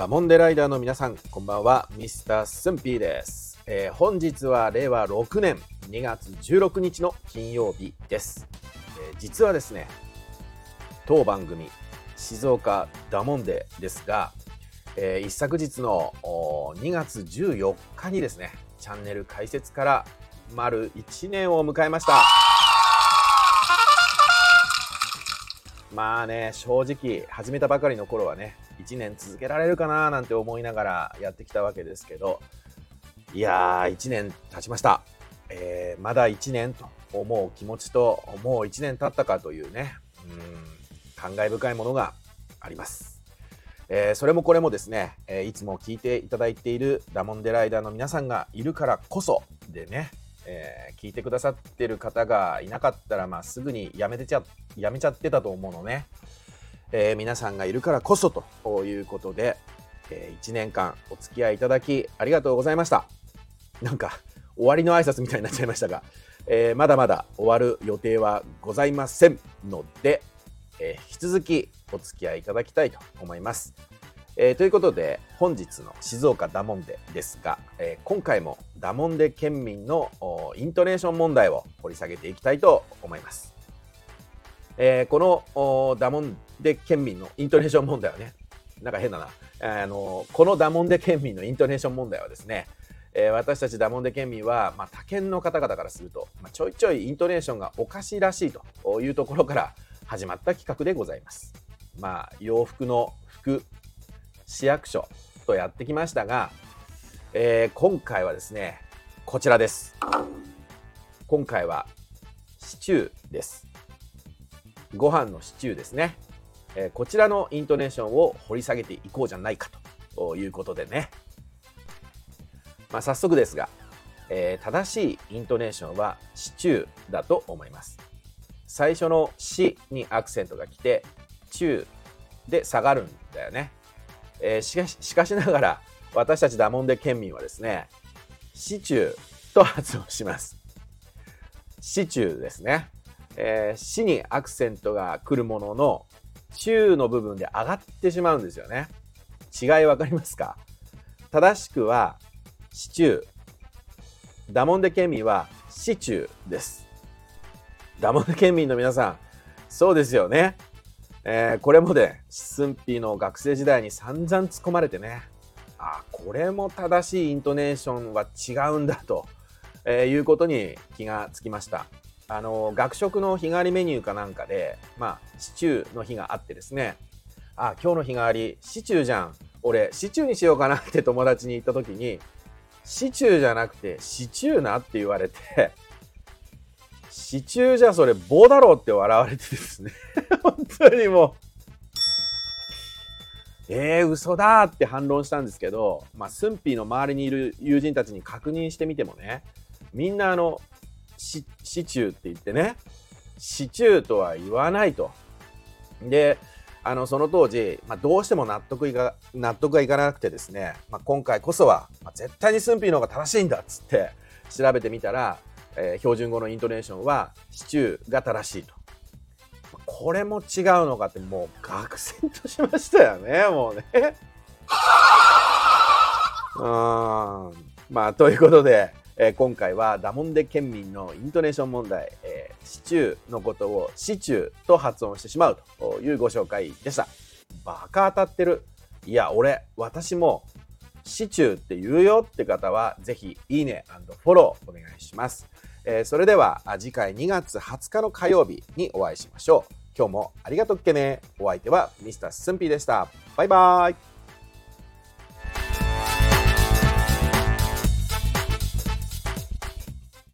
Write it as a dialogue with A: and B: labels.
A: ダモンデライダーの皆さん、こんばんは、ミスタースンピーです。えー本日は令和6年2月16日の金曜日です。えー実はですね、当番組、静岡ダモンデですが、えー一昨日の2月14日にですね、チャンネル開設から丸1年を迎えました。まあね、正直、始めたばかりの頃はね、1年続けられるかななんて思いながらやってきたわけですけど、いやー、1年経ちました。えーまだ1年と思う気持ちと、もう1年経ったかというね、うん、感慨深いものがあります。えーそれもこれもですね、えーいつも聞いていただいているダモンデライダーの皆さんがいるからこそでね、えー聞いてくださってる方がいなかったら、まあ、すぐにやめてちゃやめちゃってたと思うのね、えー皆さんがいるからこそということで、え1年間お付き合いいただきありがとうございましたなんか終わりの挨拶みたいになっちゃいましたが、えーまだまだ終わる予定はございませんので、えー引き続きお付き合いいただきたいと思います。えーということで本日の静岡ダモンデですが、えー今回もダモンデ県民のイントネーション問題を掘り下げていきたいと思います。えーこのダモンデ県民のイントネーション問題はねなんか変だな、あのこのダモンデ県民のイントネーション問題はですね、えー私たちダモンデ県民は、まあ、他県の方々からすると、まあ、ちょいちょいイントネーションがおかしいらしいというところから始まった企画でございます。まあ洋服の服市役所とやってきましたが、えー今回はですねこちらです。今回はシチューです。ご飯のシチューですね、えーこちらのイントネーションを掘り下げていこうじゃないかということでね、まあ、早速ですが、えー正しいイントネーションはシチューだと思います。最初の「し」にアクセントが来て「チュー」で下がるんだよね、えーしかししかしながら私たちダモンデ県民はですねシチューと発音します。シチューですね、えー、しにアクセントが来るもののチューの部分で上がってしまうんですよね。違いわかりますか？正しくはシチューダモンデ県民はシチューです。ダモンデ県民の皆さんそうですよね。えーこれもね、スンピーの学生時代に散々突っ込まれてね、あこれも正しいイントネーションは違うんだと、えーいうことに気がつきました。あの学食の日替わりメニューかなんかで、まあ、シチューの日があってですね、あ今日の日替わりシチューじゃん。俺、シチューにしようかなって友達に言った時に、シチューじゃなくてシチューなって言われて、シチューじゃそれ棒だろうって笑われてですね。本当にもう。えー、嘘だって反論したんですけど、まあ、スンピーの周りにいる友人たちに確認してみてもねみんなあのシシチューって言ってねシチューとは言わないとであのその当時、まあ、どうしても納得いか納得がいかなくてですね、まあ、今回こそは、まあ、絶対にスンピーの方が正しいんだっつって調べてみたら、えー標準語のイントネーションはシチューが正しいと。これも違うのかってもう愕然としましたよねもうね。うんまあということで、え今回はダモンデ県民のイントネーション問題、えシチューのことをシチューと発音してしまうというご紹介でした。バカ当たってる。いや俺私もシチューって言うよって方はぜひいいねフォローお願いします。えーそれでは次回2月20日の火曜日にお会いしましょう。今日もありがとうっけね。お相手はミスタースンピーでした。バイバーイ。